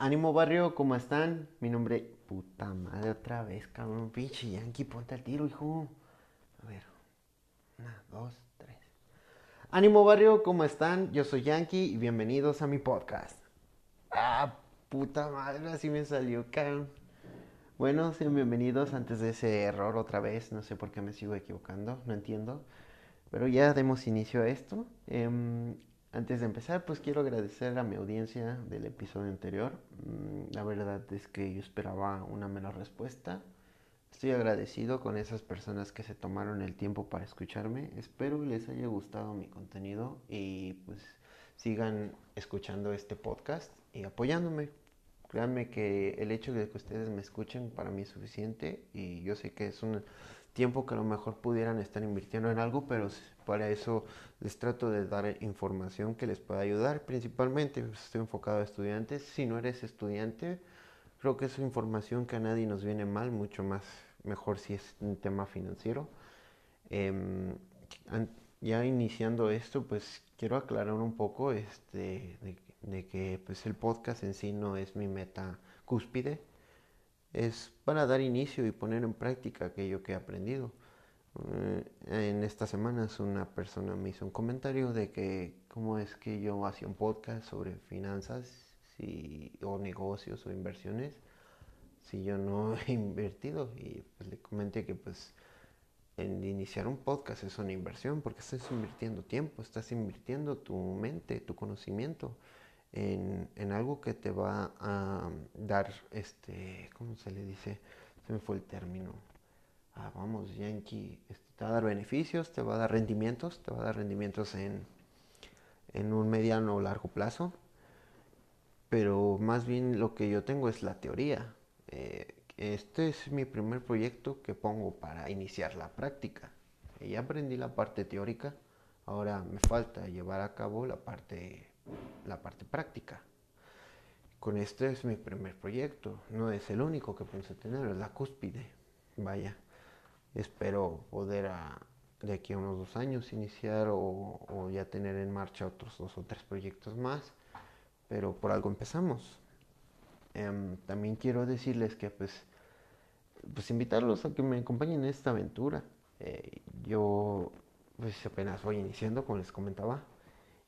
Ánimo barrio, ¿cómo están? Mi nombre... Puta madre, otra vez, cabrón. Pinche Yankee, ponte al tiro, hijo. A ver. Una, dos, tres. Ánimo barrio, ¿cómo están? Yo soy Yankee y bienvenidos a mi podcast. Ah, puta madre, así me salió, cabrón. Bueno, sean bienvenidos antes de ese error otra vez. No sé por qué me sigo equivocando, no entiendo. Pero ya demos inicio a esto. Em, antes de empezar, pues quiero agradecer a mi audiencia del episodio anterior. Mm, la verdad es que yo esperaba una menor respuesta. Estoy agradecido con esas personas que se tomaron el tiempo para escucharme. Espero les haya gustado mi contenido y pues sigan escuchando este podcast y apoyándome. Créanme que el hecho de que ustedes me escuchen para mí es suficiente y yo sé que es un tiempo que a lo mejor pudieran estar invirtiendo en algo, pero para eso les trato de dar información que les pueda ayudar. Principalmente pues, estoy enfocado a estudiantes. Si no eres estudiante, creo que es información que a nadie nos viene mal, mucho más mejor si es un tema financiero. Em, ya iniciando esto, pues quiero aclarar un poco este, de, de que pues, el podcast en sí no es mi meta cúspide es para dar inicio y poner en práctica aquello que he aprendido. Eh, en estas semanas una persona me hizo un comentario de que cómo es que yo hacía un podcast sobre finanzas o negocios o inversiones si yo no he invertido y pues le comenté que pues en iniciar un podcast es una inversión porque estás invirtiendo tiempo, estás invirtiendo tu mente, tu conocimiento en, algo que te va a dar, este, ¿cómo se le dice? Se me fue el término. Ah, vamos, Yankee, este, te va a dar beneficios, te va a dar rendimientos, te va a dar rendimientos en, en un mediano o largo plazo. Pero más bien lo que yo tengo es la teoría. Eh, este es mi primer proyecto que pongo para iniciar la práctica. Ya aprendí la parte teórica, ahora me falta llevar a cabo la parte la parte práctica. Con este es mi primer proyecto, no es el único que pienso tener, es la cúspide. Vaya, espero poder de aquí a unos dos años iniciar o, ya tener en marcha otros dos o tres proyectos más, pero por algo empezamos. Em, también quiero decirles que pues, pues invitarlos a que me acompañen en esta aventura. Eh, yo pues apenas voy iniciando, como les comentaba,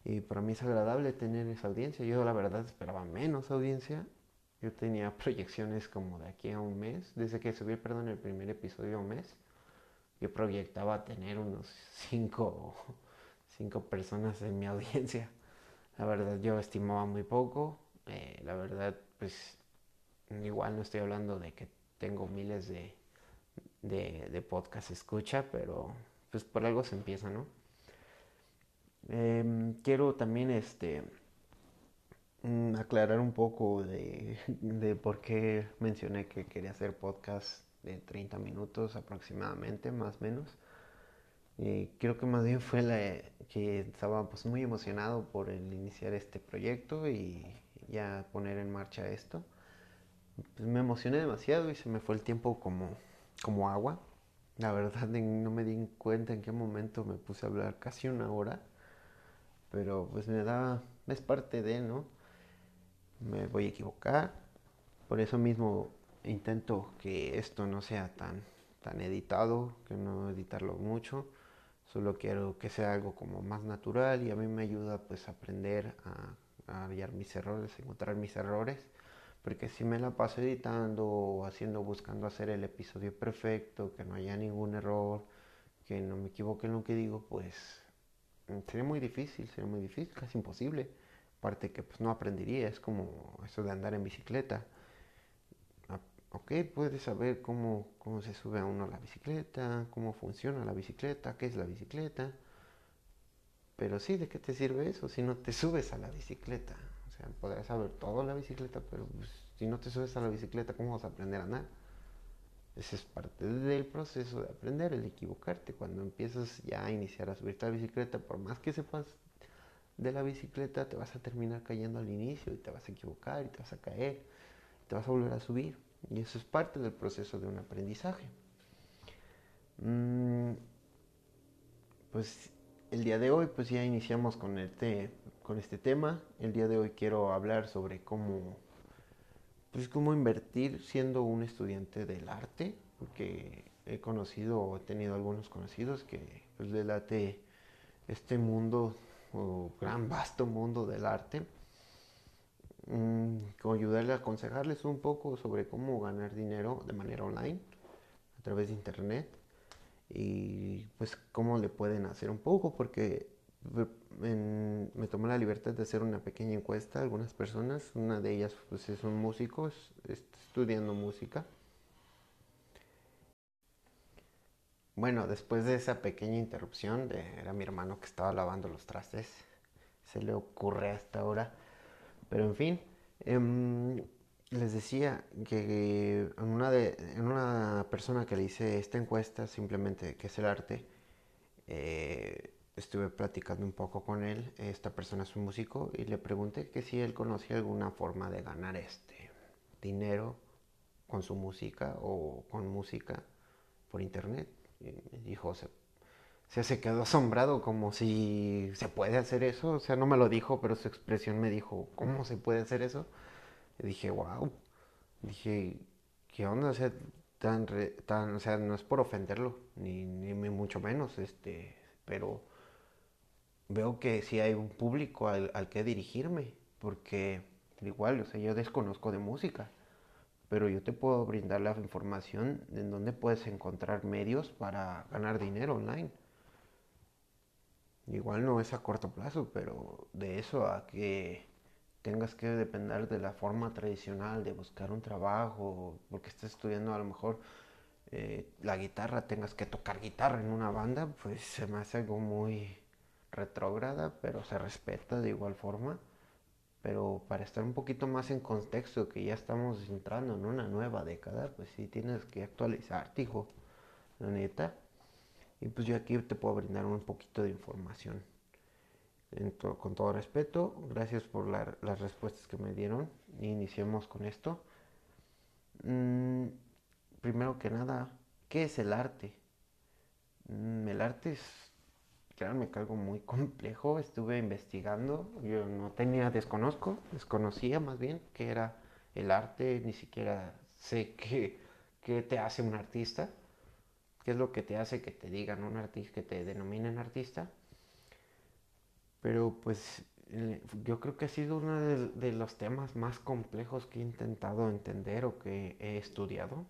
y para mí es agradable tener esa audiencia. Yo la verdad esperaba menos audiencia. Yo tenía proyecciones como de aquí a un mes. Desde que subí, perdón, el primer episodio a un mes. Yo proyectaba tener unos cinco, cinco personas en mi audiencia. La verdad yo estimaba muy poco. Eh, la verdad pues igual no estoy hablando de que tengo miles de, de, de podcasts escucha, pero pues por algo se empieza, ¿no? Em, quiero también este, mm, aclarar un poco de, por qué mencioné que quería hacer podcast de 30 minutos aproximadamente, más o menos. creo que más bien fue la que estaba pues, muy emocionado por el iniciar este proyecto y ya poner en marcha esto. Pues, me emocioné demasiado y se me fue el tiempo como, como agua. La verdad no me di cuenta en qué momento me puse a hablar casi una hora pero pues me da, es parte de, ¿no? Me voy a equivocar, por eso mismo intento que esto no sea tan, tan editado, que no editarlo mucho, solo quiero que sea algo como más natural y a mí me ayuda pues aprender a, a hallar mis errores, encontrar mis errores, porque si me la paso editando haciendo, buscando hacer el episodio perfecto, que no haya ningún error, que no me equivoque en lo que digo, pues sería muy difícil, sería muy difícil, casi imposible. Aparte que pues no aprendería, es como eso de andar en bicicleta. Ok, puedes saber cómo, cómo se sube a uno la bicicleta, cómo funciona la bicicleta, qué es la bicicleta. Pero sí, ¿de qué te sirve eso si no te subes a la bicicleta? O sea, podrás saber todo la bicicleta, pero pues, si no te subes a la bicicleta, ¿cómo vas a aprender a andar? Ese es parte del proceso de aprender, el equivocarte. Cuando empiezas ya a iniciar a subirte a la bicicleta, por más que sepas de la bicicleta, te vas a terminar cayendo al inicio y te vas a equivocar y te vas a caer, te vas a volver a subir. Y eso es parte del proceso de un aprendizaje. Mm, pues el día de hoy pues ya iniciamos con, este, con este tema. El día de hoy quiero hablar sobre cómo pues cómo invertir siendo un estudiante del arte, porque he conocido o he tenido algunos conocidos que pues, le late este mundo o gran vasto mundo del arte. Mm, como ayudarle a aconsejarles un poco sobre cómo ganar dinero de manera online a través de internet y pues cómo le pueden hacer un poco porque me tomé la libertad de hacer una pequeña encuesta a algunas personas una de ellas pues es un músico está estudiando música. Bueno después de esa pequeña interrupción era mi hermano que estaba lavando los trastes se le ocurre hasta ahora pero en fin em, les decía que en una, de, en una persona que le hice esta encuesta, simplemente que es el arte, eh, estuve platicando un poco con él. Esta persona es un músico y le pregunté que si él conocía alguna forma de ganar este dinero con su música o con música por internet. Y dijo, se, se quedó asombrado como si se puede hacer eso. O sea, no me lo dijo, pero su expresión me dijo, ¿cómo se puede hacer eso? dije, wow. Dije, ¿qué onda? O sea, tan, tan, o sea, no es por ofenderlo, ni, ni mucho menos, este, pero veo que sí hay un público al, al que dirigirme, porque igual, o sea, yo desconozco de música, pero yo te puedo brindar la información en donde puedes encontrar medios para ganar dinero online. Igual no es a corto plazo, pero de eso a que tengas que depender de la forma tradicional de buscar un trabajo, porque estés estudiando a lo mejor eh, la guitarra, tengas que tocar guitarra en una banda, pues se me hace algo muy retrógrada, pero se respeta de igual forma. Pero para estar un poquito más en contexto, que ya estamos entrando en una nueva década, pues sí tienes que actualizarte, hijo, la neta. Y pues yo aquí te puedo brindar un poquito de información con todo respeto, gracias por las respuestas que me dieron. Iniciemos con esto. Mm, primero que nada, ¿qué es el arte? Mm, el arte es, créanme que algo muy complejo. Estuve investigando, yo no tenía, desconozco, desconocía más bien qué era el arte, ni siquiera sé qué, qué te hace un artista, qué es lo que te hace que te digan un artista, que te denominen artista pero pues eh, yo creo que ha sido uno de, los temas más complejos que he intentado entender o que he estudiado,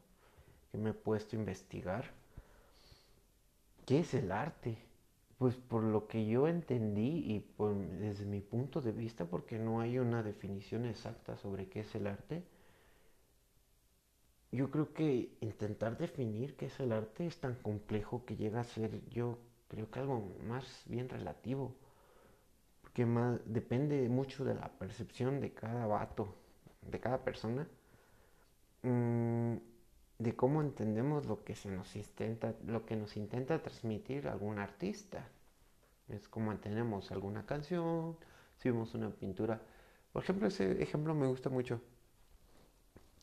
que me he puesto a investigar. ¿Qué es el arte? Pues por lo que yo entendí y desde mi punto de vista, porque no hay una definición exacta sobre qué es el arte, yo creo que intentar definir qué es el arte es tan complejo que llega a ser, yo creo que algo más bien relativo que más depende mucho de la percepción de cada vato, de cada persona, mm, de cómo entendemos lo que se nos intenta, lo que nos intenta transmitir algún artista. Es como entendemos alguna canción, si vemos una pintura. Por ejemplo, ese ejemplo me gusta mucho.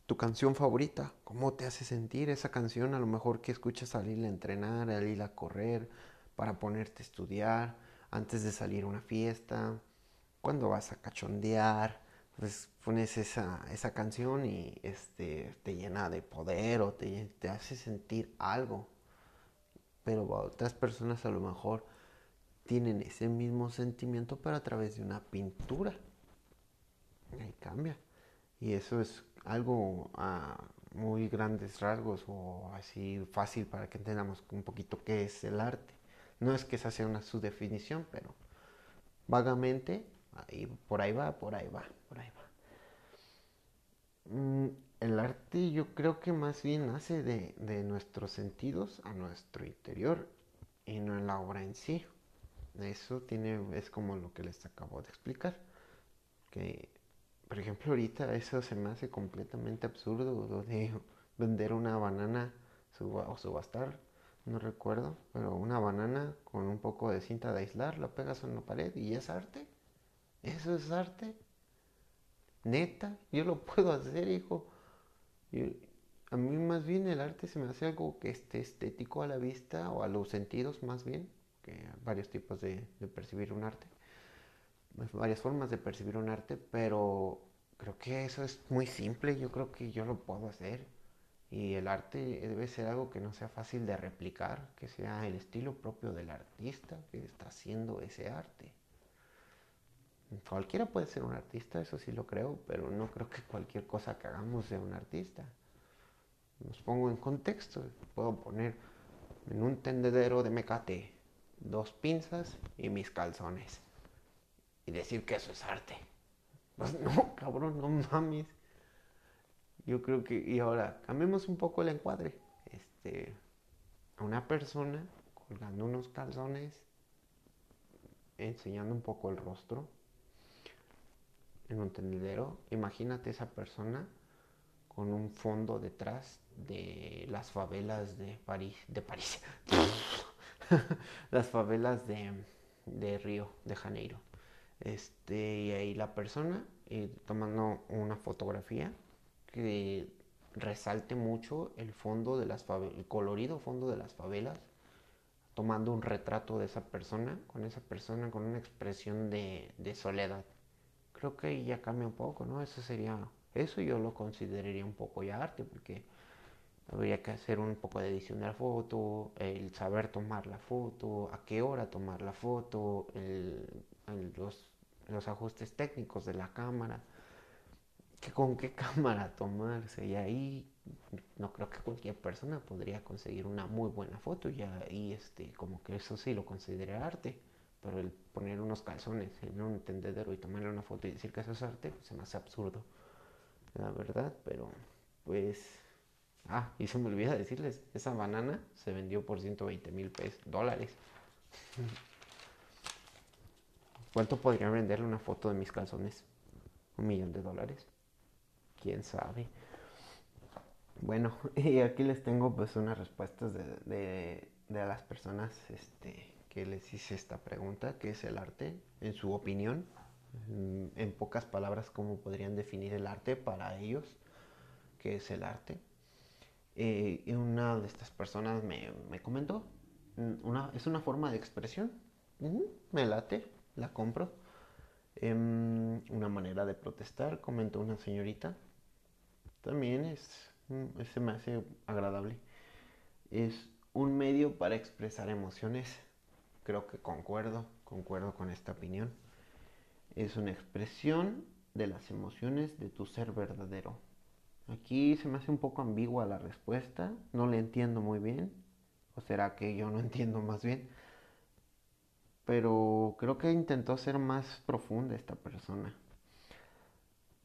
Tu canción favorita, ¿cómo te hace sentir esa canción? A lo mejor que escuchas al ir a entrenar, al ir a correr, para ponerte a estudiar antes de salir a una fiesta, cuando vas a cachondear, pues pones esa, esa canción y este, te llena de poder o te, te hace sentir algo. Pero otras personas a lo mejor tienen ese mismo sentimiento, pero a través de una pintura. Ahí cambia. Y eso es algo a muy grandes rasgos o así fácil para que entendamos un poquito qué es el arte. No es que esa sea una su definición, pero vagamente, ahí, por ahí va, por ahí va, por ahí va. Mm, el arte yo creo que más bien nace de, de nuestros sentidos a nuestro interior y no en la obra en sí. Eso tiene, es como lo que les acabo de explicar. Que, por ejemplo, ahorita eso se me hace completamente absurdo de vender una banana o subastar no recuerdo, pero una banana con un poco de cinta de aislar, la pegas en la pared y es arte. Eso es arte. Neta, yo lo puedo hacer, hijo. a mí más bien el arte se me hace algo que esté estético a la vista o a los sentidos más bien, que varios tipos de percibir un arte, varias formas de percibir un arte, pero creo que eso es muy simple, yo creo que yo lo puedo hacer. Y el arte debe ser algo que no sea fácil de replicar, que sea el estilo propio del artista que está haciendo ese arte. Cualquiera puede ser un artista, eso sí lo creo, pero no creo que cualquier cosa que hagamos sea un artista. Nos pongo en contexto, puedo poner en un tendedero de mecate dos pinzas y mis calzones y decir que eso es arte. Pues no, cabrón, no mames. Yo creo que, y ahora, cambiemos un poco el encuadre. Este, una persona colgando unos calzones, enseñando un poco el rostro en un tendedero. Imagínate esa persona con un fondo detrás de las favelas de París, de París, las favelas de, de Río de Janeiro. Este, y ahí la persona eh, tomando una fotografía que resalte mucho el fondo de las el colorido fondo de las favelas, tomando un retrato de esa persona, con esa persona con una expresión de, soledad. Creo que ya cambia un poco, ¿no? Eso sería, eso yo lo consideraría un poco ya arte, porque habría que hacer un poco de edición de la foto, el saber tomar la foto, a qué hora tomar la foto, los, los ajustes técnicos de la cámara. Que con qué cámara tomarse y ahí no creo que cualquier persona podría conseguir una muy buena foto. Y ahí este como que eso sí lo considera arte. Pero el poner unos calzones en un tendedero y tomarle una foto y decir que eso es arte pues se me hace absurdo la verdad. Pero pues ah y se me olvida decirles esa banana se vendió por 120 mil pesos dólares ¿cuánto podría venderle una foto de mis calzones? un millón de dólares quién sabe. Bueno, y aquí les tengo pues unas respuestas de, las personas este, que les hice esta pregunta, ¿qué es el arte? En su opinión, en, pocas palabras, ¿cómo podrían definir el arte para ellos? ¿Qué es el arte? Eh, y una de estas personas me, comentó, una, es una forma de expresión, me late, la compro. Em, una manera de protestar, comentó una señorita también es, mm, se me hace agradable. Es un medio para expresar emociones. Creo que concuerdo, concuerdo con esta opinión. Es una expresión de las emociones de tu ser verdadero. Aquí se me hace un poco ambigua la respuesta, no le entiendo muy bien, o será que yo no entiendo más bien, pero creo que intentó ser más profunda esta persona.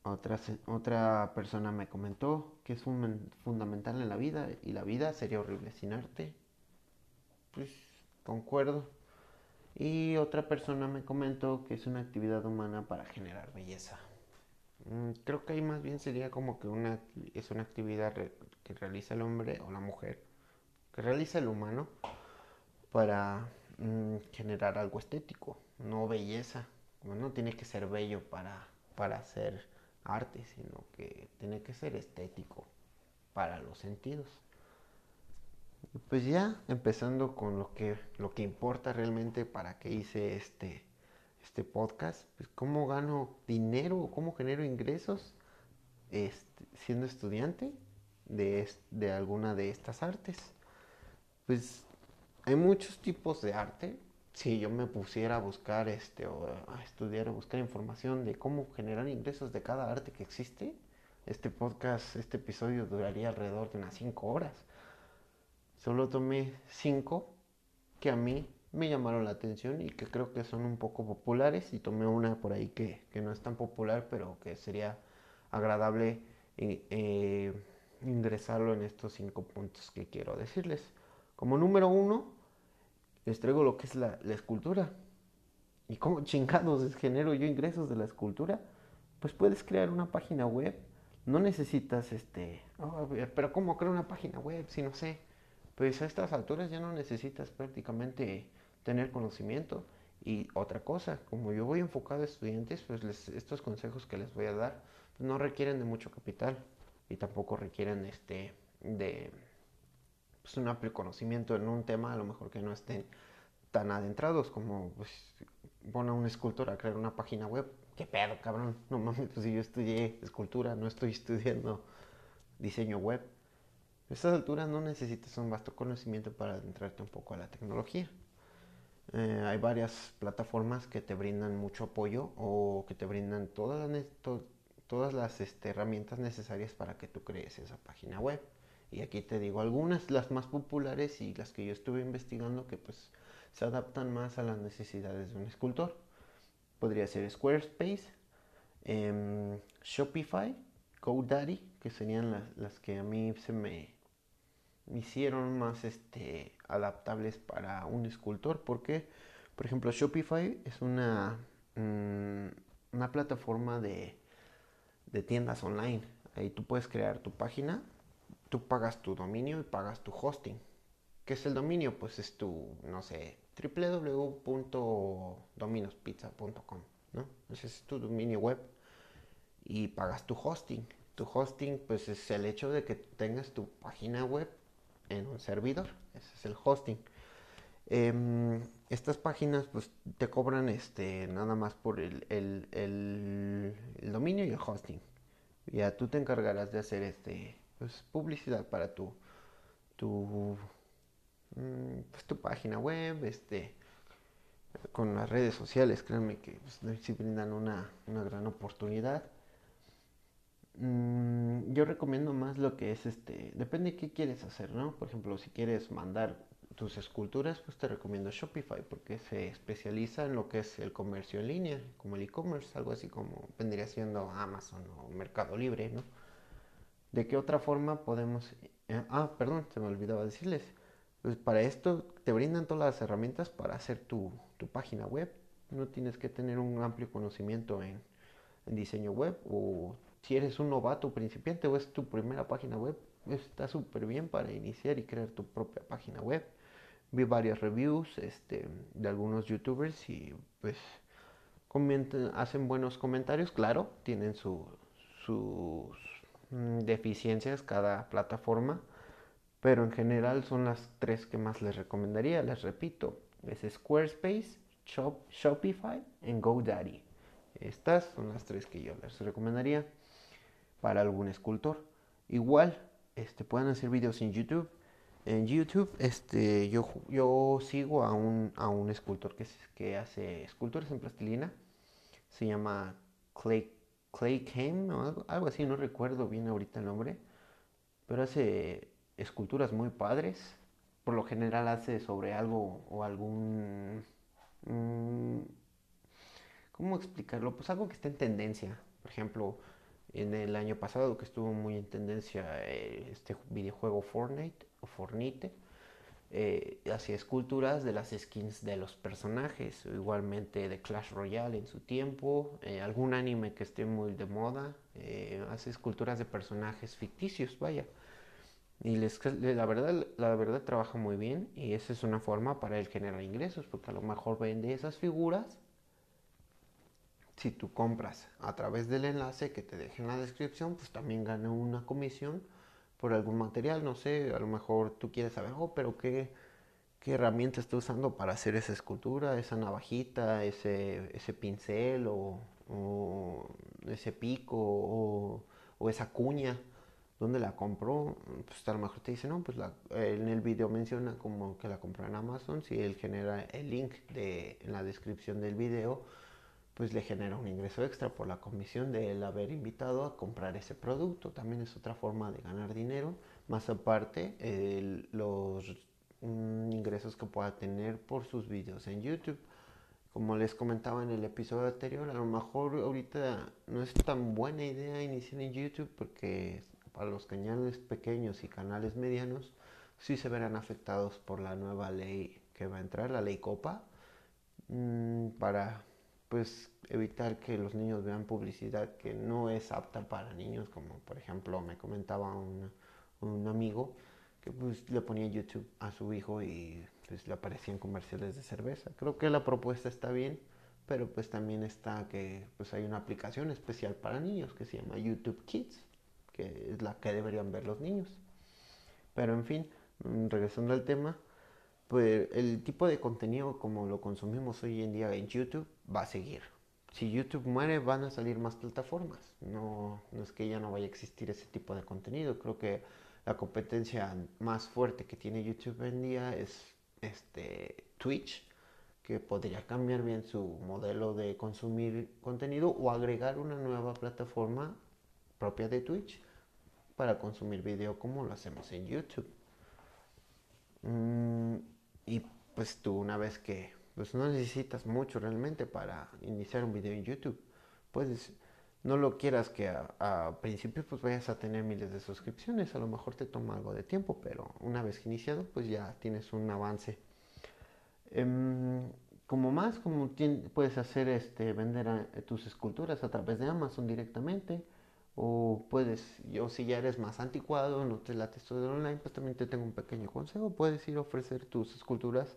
Otra, otra persona me comentó que es fundamental en la vida y la vida sería horrible sin arte. Pues concuerdo. Y otra persona me comentó que es una actividad humana para generar belleza. Mm, creo que ahí más bien sería como que una, es una actividad que realiza el hombre o la mujer, que realiza el humano para mm, generar algo estético, no belleza. no tiene que ser bello para, para hacer arte, sino que tiene que ser estético para los sentidos. Pues ya empezando con lo que, lo que importa realmente para que hice este, este podcast, pues cómo gano dinero, cómo genero ingresos este, siendo estudiante de, de alguna de estas artes. Pues hay muchos tipos de arte, si yo me pusiera a buscar este o a estudiar a buscar información de cómo generar ingresos de cada arte que existe, este podcast, este episodio duraría alrededor de unas 5 horas. Solo tomé 5 que a mí me llamaron la atención y que creo que son un poco populares y tomé una por ahí que, no es tan popular pero que sería agradable eh, eh, ingresarlo en estos 5 puntos que quiero decirles. Como número uno, les traigo lo que es la, escultura. ¿Y cómo chingados genero yo ingresos de la escultura? Pues puedes crear una página web. No necesitas este. Oh, pero ¿cómo creo una página web? Si no sé. Pues a estas alturas ya no necesitas prácticamente tener conocimiento. Y otra cosa, como yo voy enfocado a estudiantes, pues estos consejos que les voy a dar no requieren de mucho capital y tampoco requieren este de pues, un amplio conocimiento en un tema, a lo mejor que no estén tan adentrados como pues, a un escultor a crear una página web, ¿qué pedo, cabrón? No mames, pues si yo estudié escultura, no estoy estudiando diseño web. A estas alturas no necesitas un vasto conocimiento para adentrarte un poco a la tecnología. Eh, hay varias plataformas que te brindan mucho apoyo o que te brindan todas las, todas las este, herramientas necesarias para que tú crees esa página web. Y aquí te digo algunas, las más populares y las que yo estuve investigando que pues se adaptan más a las necesidades de un escultor. Podría ser Squarespace, em, Shopify, GoDaddy, que serían las, las, que a mí se me hicieron más este, adaptables para un escultor. Porque, por ejemplo, Shopify es una, mm, una plataforma de, de tiendas online. Ahí tú puedes crear tu página tú pagas tu dominio y pagas tu hosting. ¿Qué es el dominio? Pues es tu, no sé, www.dominospizza.com, ¿no? Ese es tu dominio web y pagas tu hosting. Tu hosting, pues es el hecho de que tengas tu página web en un servidor. Ese es el hosting. Em, estas páginas, pues te cobran este nada más por el, el dominio y el hosting. Ya tú te encargarás de hacer este pues, publicidad para tu, tu, mm, pues, tu página web, este, con las redes sociales, créanme que pues, brindan una, gran oportunidad. Mm, yo recomiendo más lo que es este, depende de qué quieres hacer, ¿no? Por ejemplo, si quieres mandar tus esculturas, pues te recomiendo Shopify porque se especializa en lo que es el comercio en línea, como el e-commerce, algo así como vendría siendo Amazon o Mercado Libre, ¿no? ¿De qué otra forma podemos... Eh, ah, perdón, se me olvidaba decirles. Pues para esto te brindan todas las herramientas para hacer tu, página web. No tienes que tener un amplio conocimiento en, diseño web o si eres un novato principiante o es tu primera página web, está súper bien para iniciar y crear tu propia página web. Vi varias reviews este, de algunos youtubers y pues hacen buenos comentarios, claro, tienen sus Mm, deficiencias cada plataforma, pero en general son las tres que más les recomendaría. Les repito, es Squarespace, Shopify y GoDaddy. Estas son las tres que yo les recomendaría para algún escultor. Igual, este, pueden hacer videos en YouTube. En YouTube, este, yo, yo sigo a un, a un escultor que, que hace esculturas en plastilina. Se llama Clay Clay Came o algo, así, no recuerdo bien ahorita el nombre, pero hace esculturas muy padres. Por lo general hace sobre algo o algún... Mm, ¿Cómo explicarlo? Pues algo que está en tendencia. Por ejemplo, en el año pasado que estuvo muy en tendencia eh, este videojuego Fortnite o Fornite eh, hacía esculturas de las skins de los personajes, igualmente de Clash Royale en su tiempo, eh, algún anime que esté muy de moda, eh, hace esculturas de personajes ficticios, vaya. Y les, la, verdad, la verdad trabaja muy bien y esa es una forma para él generar ingresos, porque a lo mejor vende esas figuras. Si tú compras a través del enlace que te deje en la descripción, pues también gana una comisión por algún material, no sé, a lo mejor tú quieres saber, oh, pero qué, qué herramienta está usando para hacer esa escultura, esa navajita, ese, ese pincel o, ese pico o, esa cuña, ¿dónde la compró? Pues a lo mejor te dice, no, pues en el video menciona como que la compró en Amazon, si él genera el link de, en la descripción del video, pues le genera un ingreso extra por la comisión de él haber invitado a comprar ese producto. También es otra forma de ganar dinero, más aparte los mm, ingresos que pueda tener por sus videos en YouTube. Como les comentaba en el episodio anterior, a lo mejor ahorita no es tan buena idea iniciar en YouTube porque para los canales pequeños y canales medianos sí se verán afectados por la nueva ley que va a entrar, la ley Copa, mm, para pues evitar que los niños vean publicidad que no es apta para niños, como por ejemplo me comentaba un, amigo que pues le ponía YouTube a su hijo y pues le aparecían comerciales de cerveza. Creo que la propuesta está bien, pero pues también está que pues hay una aplicación especial para niños que se llama YouTube Kids, que es la que deberían ver los niños. Pero en fin, mm, regresando al tema, pues el tipo de contenido como lo consumimos hoy en día en YouTube va a seguir. si YouTube muere van a salir más plataformas. No, no es que ya no vaya a existir ese tipo de contenido. Creo que la competencia más fuerte que tiene YouTube en día es este Twitch, que podría cambiar bien su modelo de consumir contenido o agregar una nueva plataforma propia de Twitch para consumir video como lo hacemos en YouTube. Mm, y pues tú una vez que pues no necesitas mucho realmente para iniciar un video en YouTube. Puedes, no lo quieras que a, principio pues vayas a tener miles de suscripciones, a lo mejor te toma algo de tiempo, pero una vez iniciado pues ya tienes un avance. Em, como más, como puedes hacer este, vender tus esculturas a través de Amazon directamente, o puedes, yo si ya eres más anticuado, no te late esto de online, pues también te tengo un pequeño consejo, puedes ir a ofrecer tus esculturas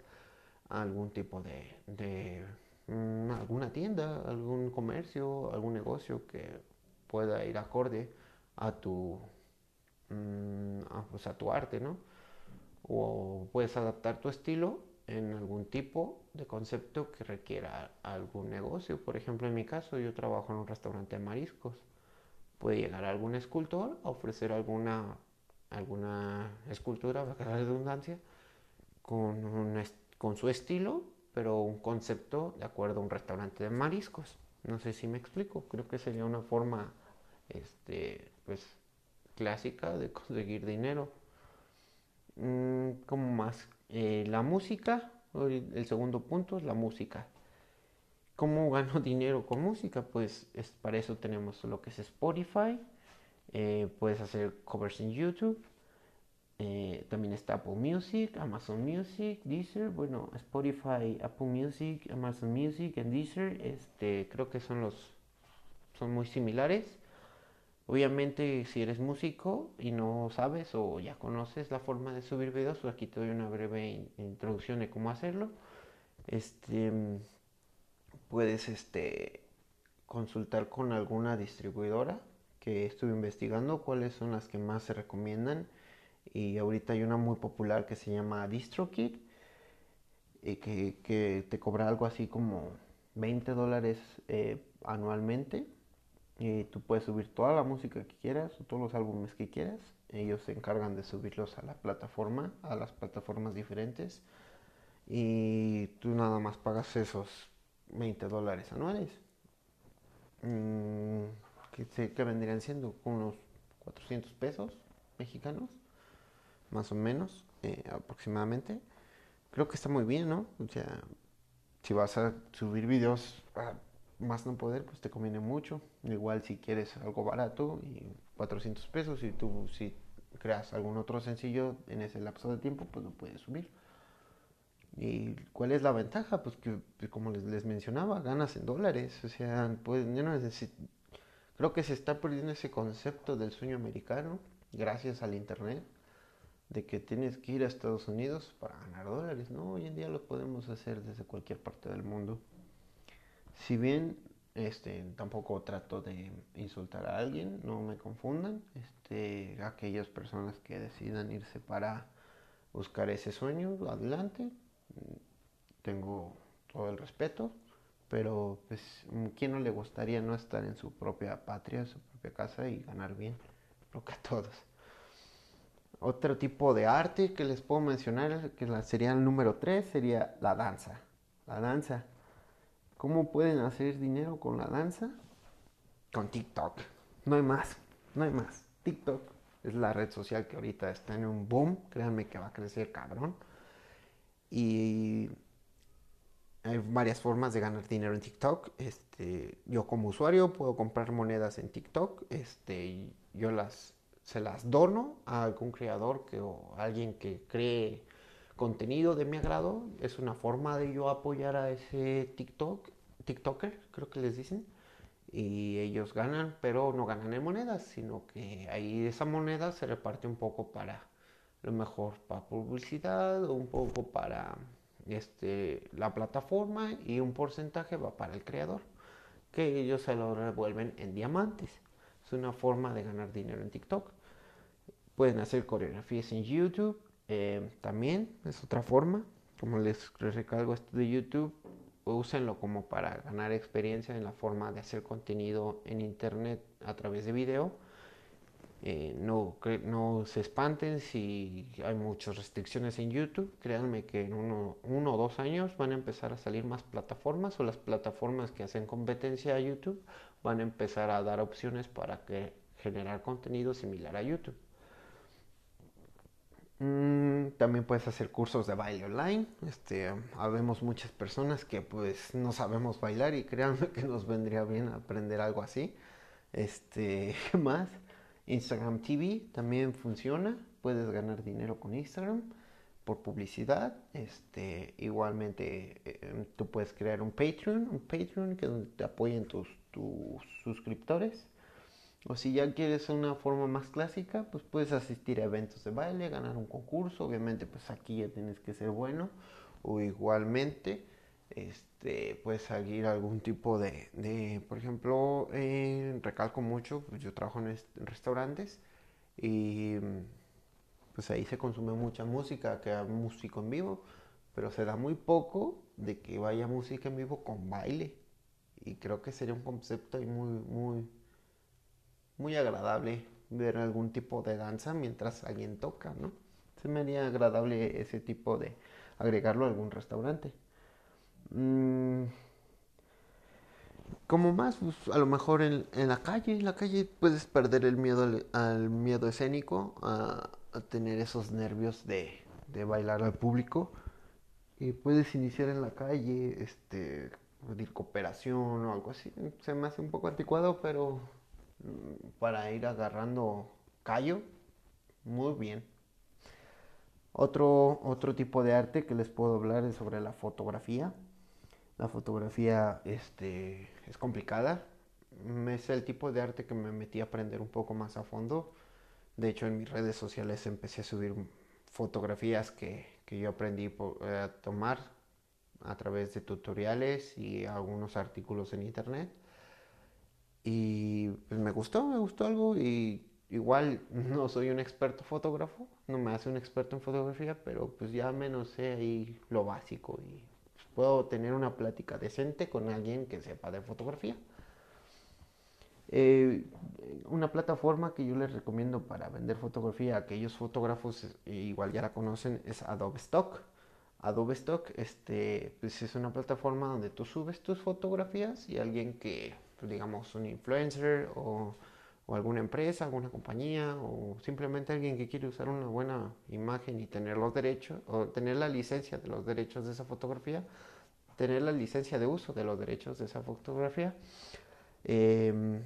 algún tipo de, mm, alguna tienda, algún comercio, algún negocio que pueda ir acorde a tu, mm, pues, a, tu arte, ¿no? O puedes adaptar tu estilo en algún tipo de concepto que requiera algún negocio. Por ejemplo, en mi caso, yo trabajo en un restaurante de mariscos. Puede llegar algún escultor a ofrecer alguna, alguna escultura, para la redundancia, con un, con su estilo, pero un concepto de acuerdo a un restaurante de mariscos. No sé si me explico, creo que sería una forma este, pues, clásica de conseguir dinero. Mm, como más, eh, la música, el segundo punto es la música. ¿Cómo gano dinero con música? Pues es, para eso tenemos lo que es Spotify, eh, puedes hacer covers en YouTube, eh, también está Apple Music, Amazon Music, Deezer, bueno, Spotify, Apple Music, Amazon Music y Deezer, este, creo que son los, son muy similares. Obviamente, si eres músico y no sabes o ya conoces la forma de subir videos, pues aquí te doy una breve introducción de cómo hacerlo. Este, puedes, este, consultar con alguna distribuidora que estuve investigando cuáles son las que más se recomiendan. Y ahorita hay una muy popular que se llama DistroKid y que, que te cobra algo así como 20 dólares eh, anualmente. Y tú puedes subir toda la música que quieras o todos los álbumes que quieras. Ellos se encargan de subirlos a la plataforma a las plataformas diferentes. Y tú nada más pagas esos 20 dólares anuales mm, que, que vendrían siendo unos 400 pesos mexicanos más o menos, eh, aproximadamente. Creo que está muy bien, ¿no? O sea, si vas a subir videos a más no poder, pues te conviene mucho. Igual si quieres algo barato y 400 pesos, y tú si creas algún otro sencillo en ese lapso de tiempo, pues lo puedes subir. ¿Y cuál es la ventaja? Pues que, como les, mencionaba, ganas en dólares. O sea, pues yo no Creo que se está perdiendo ese concepto del sueño americano gracias al internet de que tienes que ir a Estados Unidos para ganar dólares, ¿no? Hoy en día lo podemos hacer desde cualquier parte del mundo. Si bien este, tampoco trato de insultar a alguien, no me confundan, este, aquellas personas que decidan irse para buscar ese sueño, adelante, tengo todo el respeto, pero pues, ¿quién no le gustaría no estar en su propia patria, su propia casa y ganar bien? Creo que a todos. Otro tipo de arte que les puedo mencionar, que sería el número 3, sería la danza. La danza. ¿Cómo pueden hacer dinero con la danza? Con TikTok. No hay más, no hay más. TikTok es la red social que ahorita está en un boom. Créanme que va a crecer cabrón. Y hay varias formas de ganar dinero en TikTok. Este, yo como usuario puedo comprar monedas en TikTok. Este, yo las se las dono a algún creador que, o alguien que cree contenido de mi agrado. Es una forma de yo apoyar a ese TikTok, TikToker, creo que les dicen. Y ellos ganan, pero no ganan en monedas, sino que ahí esa moneda se reparte un poco para lo mejor para publicidad, un poco para este, la plataforma y un porcentaje va para el creador, que ellos se lo revuelven en diamantes. Es una forma de ganar dinero en TikTok. Pueden hacer coreografías en YouTube. Eh, también es otra forma. Como les recalco esto de YouTube, úsenlo como para ganar experiencia en la forma de hacer contenido en internet a través de video. Eh, no, se espanten si hay muchas restricciones en YouTube. Créanme que en uno, uno, o dos años van a empezar a salir más plataformas o las plataformas que hacen competencia a YouTube van a empezar a dar opciones para que generar contenido similar a YouTube. Mm, también puedes hacer cursos de baile online. Este, habemos muchas personas que pues no sabemos bailar y créanme que nos vendría bien aprender algo así. Este, ¿qué más? Instagram TV también funciona. Puedes ganar dinero con Instagram por publicidad. Este, igualmente eh, tú puedes crear un Patreon, un Patreon que donde te apoyen tus, tus suscriptores. O si ya quieres una forma más clásica, pues puedes asistir a eventos de baile, ganar un concurso. Obviamente, pues aquí ya tienes que ser bueno. O igualmente, este, puedes seguir algún tipo de, por ejemplo, eh, recalco mucho, pues yo trabajo en, restaurantes y pues ahí se consume mucha música, que hay músico en vivo, pero se da muy poco de que vaya música en vivo con baile. Y creo que sería un concepto muy, muy muy agradable ver algún tipo de danza mientras alguien toca, ¿no? Se me haría agradable ese tipo de agregarlo a algún restaurante. Mm, como más, pues, a lo mejor en, la calle, en la calle puedes perder el miedo al, miedo escénico, a, tener esos nervios de, de, bailar al público. Y puedes iniciar en la calle, este, pedir cooperación o algo así. Se me hace un poco anticuado, pero Mm, para ir agarrando callo. Muy bien. Otro, otro tipo de arte que les puedo hablar es sobre la fotografía. La fotografía este, es complicada. Es el tipo de arte que me metí a aprender un poco más a fondo. De hecho, en mis redes sociales empecé a subir fotografías que, que yo aprendí eh, a tomar a través de tutoriales y algunos artículos en internet. Y pues me gustó, me gustó algo y igual no soy un experto fotógrafo, no me hace un experto en fotografía, pero pues ya menos sé ahí lo básico y puedo tener una plática decente con alguien que sepa de fotografía. Eh, una plataforma que yo les recomiendo para vender fotografía a aquellos fotógrafos, eh, igual ya la conocen, es Adobe Stock. Adobe Stock este, pues es una plataforma donde tú subes tus fotografías y alguien que pues, digamos, un influencer o, alguna empresa, alguna compañía o simplemente alguien que quiere usar una buena imagen y tener los derechos o tener la licencia de los derechos de esa fotografía, tener la licencia de uso de los derechos de esa fotografía, em,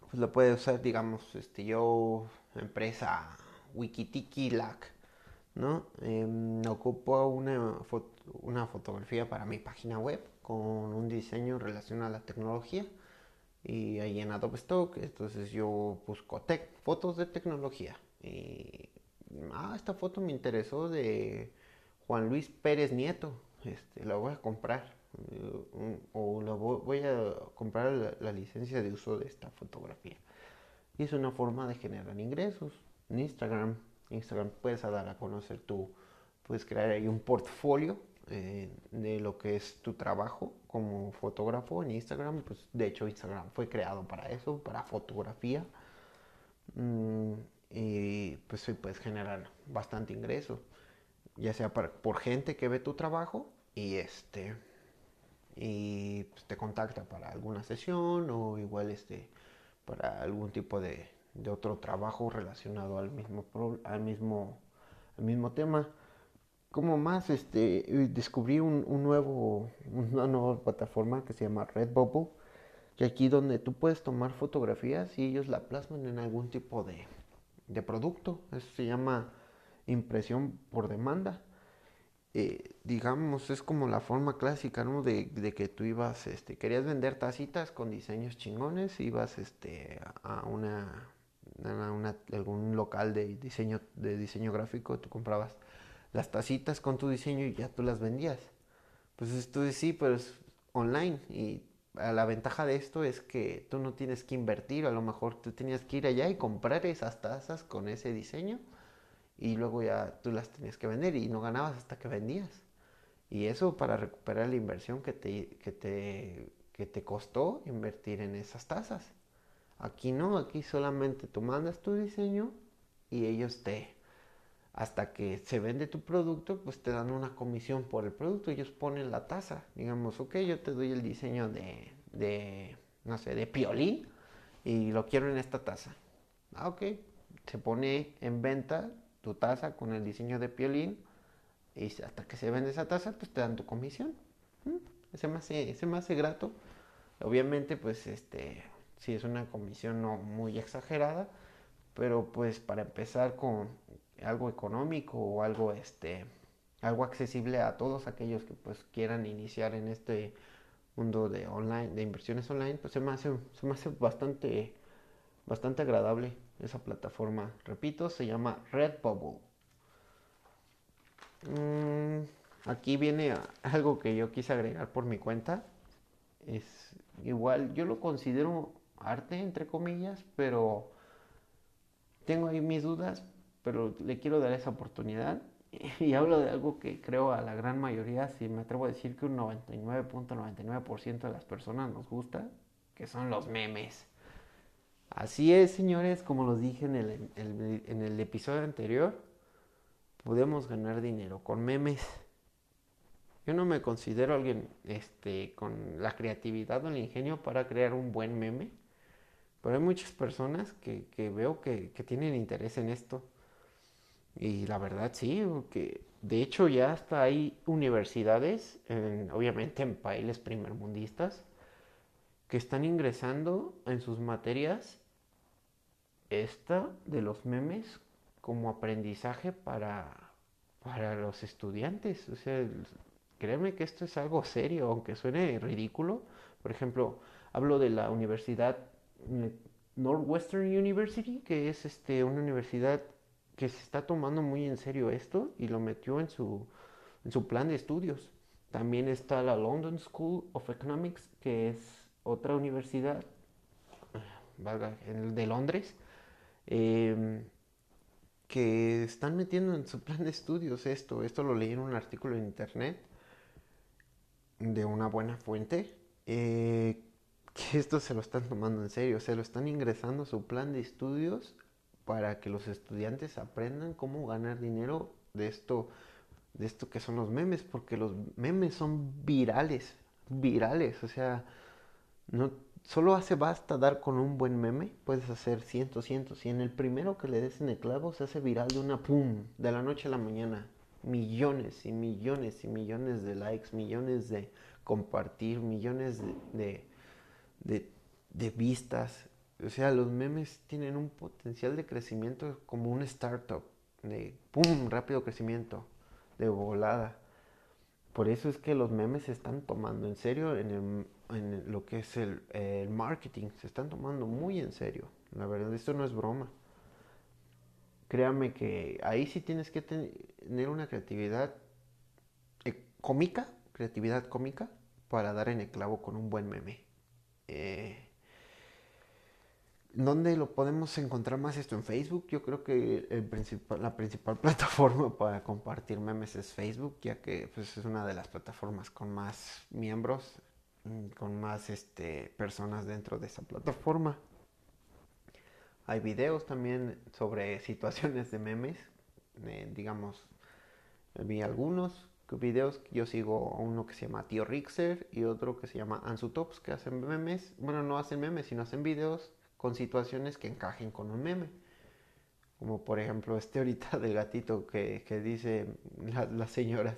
pues lo puede usar, digamos, este, yo, empresa Wikitiki ¿no? Em, ocupo una, una fotografía para mi página web con un diseño relacionado a la tecnología y ahí en Adobe Stock, entonces yo busco tech, fotos de tecnología. Ah, esta foto me interesó de Juan Luis Pérez Nieto, este, la voy a comprar. Eh, o la voy, a comprar la, licencia de uso de esta fotografía. Y es una forma de generar ingresos. En Instagram, Instagram puedes dar a conocer tu, puedes crear ahí un portfolio eh, de lo que es tu trabajo como fotógrafo en Instagram. Pues de hecho Instagram fue creado para eso, para fotografía. Mm, y pues sí puedes generar bastante ingreso, ya sea por gente que ve tu trabajo y este y pues, te contacta para alguna sesión o igual este para algún tipo de, de otro trabajo relacionado al mismo al mismo al mismo tema como más este descubrí un, nuevo una nueva plataforma que se llama Redbubble que aquí donde tú puedes tomar fotografías y ellos la plasman en algún tipo de, de producto. Eso se llama impresión por demanda. Eh, digamos es como la forma clásica ¿no? de, de, que tú ibas este querías vender tacitas con diseños chingones ibas este a una, a una algún local de diseño de diseño gráfico tú comprabas las tacitas con tu diseño y ya tú las vendías. Pues esto sí, pero es online y la ventaja de esto es que tú no tienes que invertir, a lo mejor tú tenías que ir allá y comprar esas tazas con ese diseño y luego ya tú las tenías que vender y no ganabas hasta que vendías. Y eso para recuperar la inversión que te, que te, que te costó invertir en esas tazas. Aquí no, aquí solamente tú mandas tu diseño y ellos te, hasta que se vende tu producto, pues te dan una comisión por el producto, ellos ponen la tasa, digamos, ok, yo te doy el diseño de, de no sé, de piolín y lo quiero en esta taza. Ah, ok, se pone en venta tu taza con el diseño de piolín y hasta que se vende esa taza, pues te dan tu comisión. ¿Mm? Se me hace, se grato. Obviamente, pues este, sí es una comisión no muy exagerada, pero pues para empezar con algo económico o algo este algo accesible a todos aquellos que pues quieran iniciar en este mundo de online de inversiones online pues se me hace, se me hace bastante bastante agradable esa plataforma. Repito se llama Redbubble. Mm, aquí viene algo que yo quise agregar por mi cuenta. Es igual yo lo considero arte entre comillas pero tengo ahí mis dudas pero le quiero dar esa oportunidad. Y hablo de algo que creo a la gran mayoría, si me atrevo a decir que un 99.99% de las personas nos gusta, que son los memes. Así es, señores, como los dije en el, en el episodio anterior, podemos ganar dinero con memes. Yo no me considero alguien este, con la creatividad o el ingenio para crear un buen meme, pero hay muchas personas que, que veo que, que tienen interés en esto. Y la verdad sí, que de hecho ya hasta hay universidades, obviamente en países primermundistas, que están ingresando en sus materias esta de los memes como aprendizaje para, para los estudiantes. O sea, créeme que esto es algo serio, aunque suene ridículo. Por ejemplo, hablo de la Universidad Northwestern University, que es este, una universidad que se está tomando muy en serio esto y lo metió en su, plan de estudios. También está la London School of Economics, que es otra universidad de Londres, em, que están metiendo en su plan de estudios esto. Esto lo leí en un artículo en internet de una buena fuente. Eh, que esto se lo están tomando en serio, se lo están ingresando a su plan de estudios para que los estudiantes aprendan cómo ganar dinero de esto, de esto que son los memes, porque los memes son virales, virales, o sea, no solo hace basta dar con un buen meme, puedes hacer cientos, cientos, y en el primero que le des en el clavo se hace viral de una pum, de la noche a la mañana, millones y millones y millones de likes, millones de compartir, millones de, de, de vistas, o sea, los memes tienen un potencial de crecimiento como un startup, de ¡pum! rápido crecimiento, de volada. Por eso es que los memes se están tomando en serio en, lo que es el, marketing, se están tomando muy en serio. La verdad, esto no es broma. Créame que ahí sí tienes que tener una creatividad eh, cómica, creatividad cómica, para dar en el clavo con un buen meme. Eh, ¿Dónde lo podemos encontrar más esto? En Facebook. Yo creo que el la principal plataforma para compartir memes es Facebook, ya que pues, es una de las plataformas con más miembros, mm, con más este, personas dentro de esa plataforma. Hay videos también sobre situaciones de memes. Eh, digamos, vi algunos videos. Yo sigo uno que se llama Tío Rixer y otro que se llama Ansutops, que hacen memes. Bueno, no hacen memes, sino hacen videos con situaciones que encajen con un meme. Como por ejemplo este ahorita del gatito que, dice las señoras,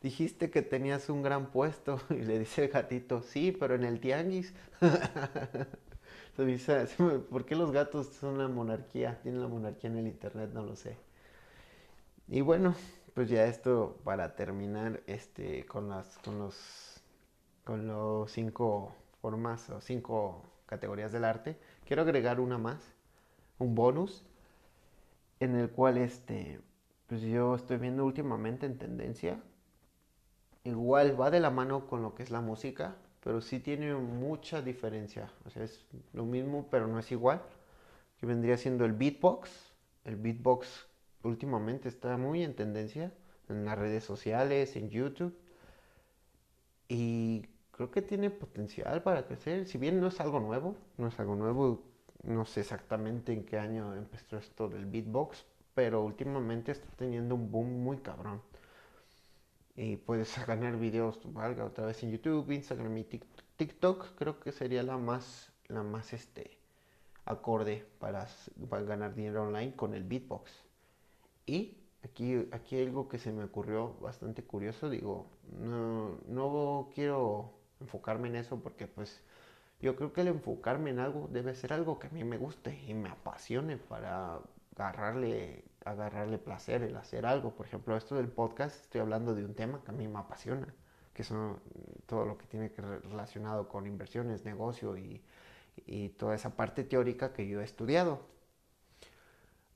dijiste que tenías un gran puesto y le dice el gatito, sí, pero en el tianguis. ¿Por qué los gatos son la monarquía? Tienen la monarquía en el internet, no lo sé. Y bueno, pues ya esto para terminar este con las con los con los cinco formas o cinco categorías del arte. Quiero agregar una más, un bonus, en el cual este, pues yo estoy viendo últimamente en tendencia. Igual va de la mano con lo que es la música, pero sí tiene mucha diferencia. O sea, es lo mismo, pero no es igual. Que vendría siendo el beatbox. El beatbox últimamente está muy en tendencia en las redes sociales, en YouTube. y creo que tiene potencial para crecer. Si bien no es algo nuevo, no es algo nuevo, no sé exactamente en qué año empezó esto del beatbox, pero últimamente está teniendo un boom muy cabrón. Y puedes ganar videos, valga otra vez en YouTube, Instagram y TikTok, creo que sería la más, la más este, acorde para, para ganar dinero online con el beatbox. Y aquí, aquí algo que se me ocurrió bastante curioso, digo, no, no quiero enfocarme en eso porque pues yo creo que el enfocarme en algo debe ser algo que a mí me guste y me apasione para agarrarle, agarrarle placer el hacer algo. Por ejemplo, esto del podcast, estoy hablando de un tema que a mí me apasiona, que son todo lo que tiene que relacionado con inversiones, negocio y, y toda esa parte teórica que yo he estudiado.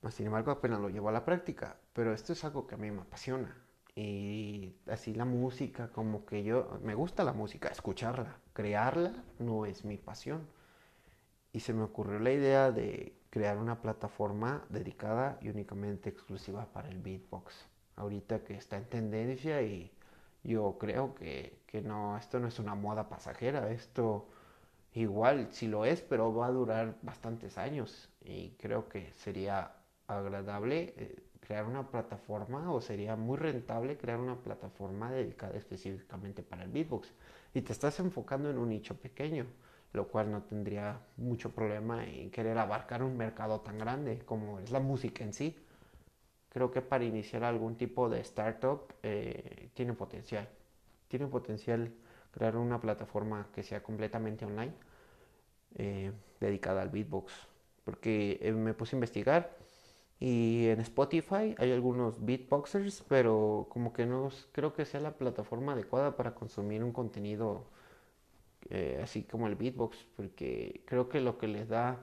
sin embargo, apenas lo llevo a la práctica, pero esto es algo que a mí me apasiona. Y así la música, como que yo, me gusta la música, escucharla, crearla no es mi pasión. Y se me ocurrió la idea de crear una plataforma dedicada y únicamente exclusiva para el beatbox. Ahorita que está en tendencia y yo creo que, que no, esto no es una moda pasajera, esto igual sí lo es, pero va a durar bastantes años y creo que sería agradable eh, crear una plataforma o sería muy rentable crear una plataforma dedicada específicamente para el beatbox y te estás enfocando en un nicho pequeño, lo cual no tendría mucho problema en querer abarcar un mercado tan grande como es la música en sí. Creo que para iniciar algún tipo de startup eh, tiene potencial. Tiene potencial crear una plataforma que sea completamente online eh, dedicada al beatbox. Porque eh, me puse a investigar y en Spotify hay algunos beatboxers, pero como que no creo que sea la plataforma adecuada para consumir un contenido eh, así como el beatbox, porque creo que lo que les da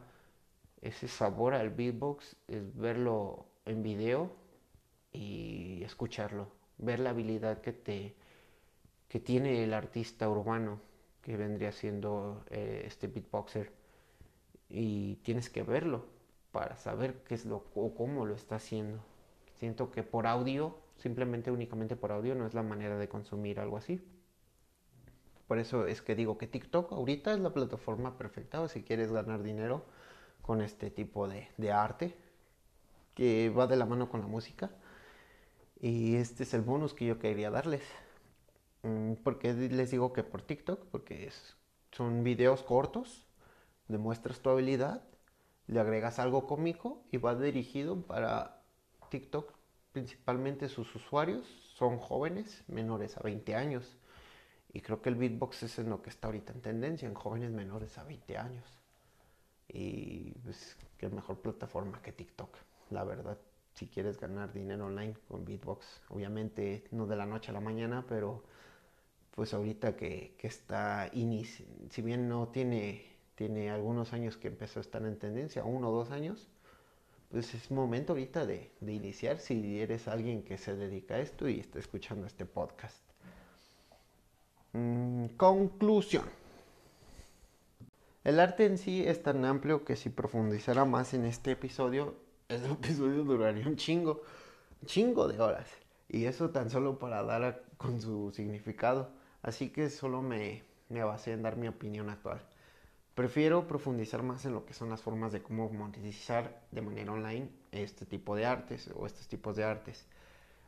ese sabor al beatbox es verlo en video y escucharlo, ver la habilidad que te que tiene el artista urbano que vendría siendo eh, este beatboxer. Y tienes que verlo para saber qué es lo o cómo lo está haciendo. Siento que por audio, simplemente únicamente por audio, no es la manera de consumir algo así. Por eso es que digo que TikTok ahorita es la plataforma perfecta si quieres ganar dinero con este tipo de, de arte que va de la mano con la música. Y este es el bonus que yo quería darles. Mm, porque les digo que por TikTok? Porque es, son videos cortos, demuestras tu habilidad le agregas algo cómico y va dirigido para TikTok. Principalmente sus usuarios son jóvenes menores a 20 años. Y creo que el beatbox es en lo que está ahorita en tendencia, en jóvenes menores a 20 años. Y pues qué mejor plataforma que TikTok, la verdad. Si quieres ganar dinero online con beatbox, obviamente no de la noche a la mañana, pero pues ahorita que, que está inicio, si bien no tiene tiene algunos años que empezó a estar en tendencia, uno o dos años, pues es momento ahorita de, iniciar si eres alguien que se dedica a esto y está escuchando este podcast. Mm, conclusión. El arte en sí es tan amplio que si profundizara más en este episodio, este episodio duraría un chingo, un chingo de horas. Y eso tan solo para dar con su significado. Así que solo me, me basé en dar mi opinión actual. Prefiero profundizar más en lo que son las formas de cómo monetizar de manera online este tipo de artes o estos tipos de artes.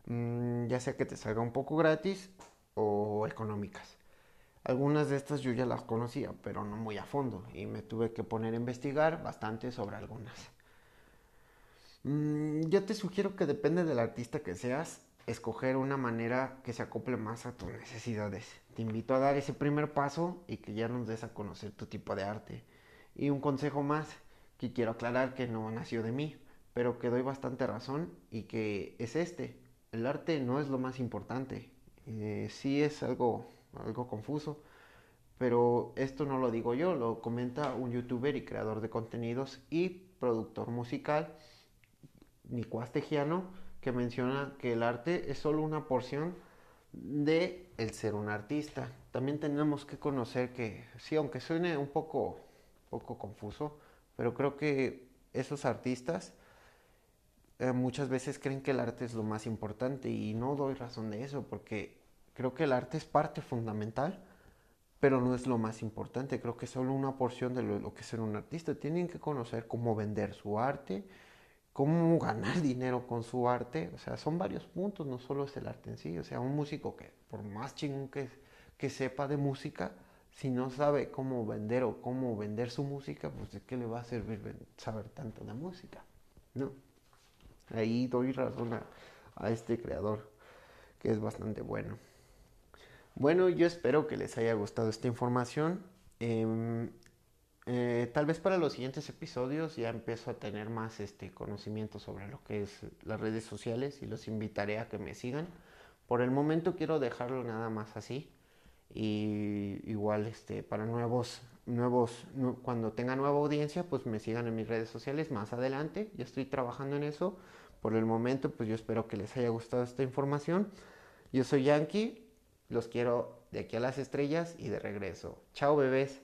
Mm, ya sea que te salga un poco gratis o económicas. Algunas de estas yo ya las conocía, pero no muy a fondo, y me tuve que poner a investigar bastante sobre algunas. Mm, yo te sugiero que depende del artista que seas, escoger una manera que se acople más a tus necesidades. Te invito a dar ese primer paso y que ya nos des a conocer tu tipo de arte. Y un consejo más que quiero aclarar que no nació de mí, pero que doy bastante razón y que es este. El arte no es lo más importante. Eh, sí es algo, algo confuso, pero esto no lo digo yo, lo comenta un youtuber y creador de contenidos y productor musical, Nicuas Tejiano, que menciona que el arte es solo una porción de el ser un artista. También tenemos que conocer que, sí, aunque suene un poco, poco confuso, pero creo que esos artistas eh, muchas veces creen que el arte es lo más importante y no doy razón de eso porque creo que el arte es parte fundamental pero no es lo más importante, creo que es solo una porción de lo, que es ser un artista. Tienen que conocer cómo vender su arte, cómo ganar dinero con su arte, o sea, son varios puntos, no solo es el arte en sí, o sea, un músico que por más chingón que, que sepa de música, si no sabe cómo vender o cómo vender su música, pues de qué le va a servir saber tanto de música, ¿no? Ahí doy razón a, a este creador, que es bastante bueno. Bueno, yo espero que les haya gustado esta información. Em, eh, tal vez para los siguientes episodios ya empiezo a tener más este conocimiento sobre lo que es las redes sociales y los invitaré a que me sigan. Por el momento quiero dejarlo nada más así y igual este para nuevos nuevos cuando tenga nueva audiencia pues me sigan en mis redes sociales más adelante. Ya estoy trabajando en eso. Por el momento pues yo espero que les haya gustado esta información. Yo soy Yankee los quiero de aquí a las estrellas y de regreso. Chao bebés.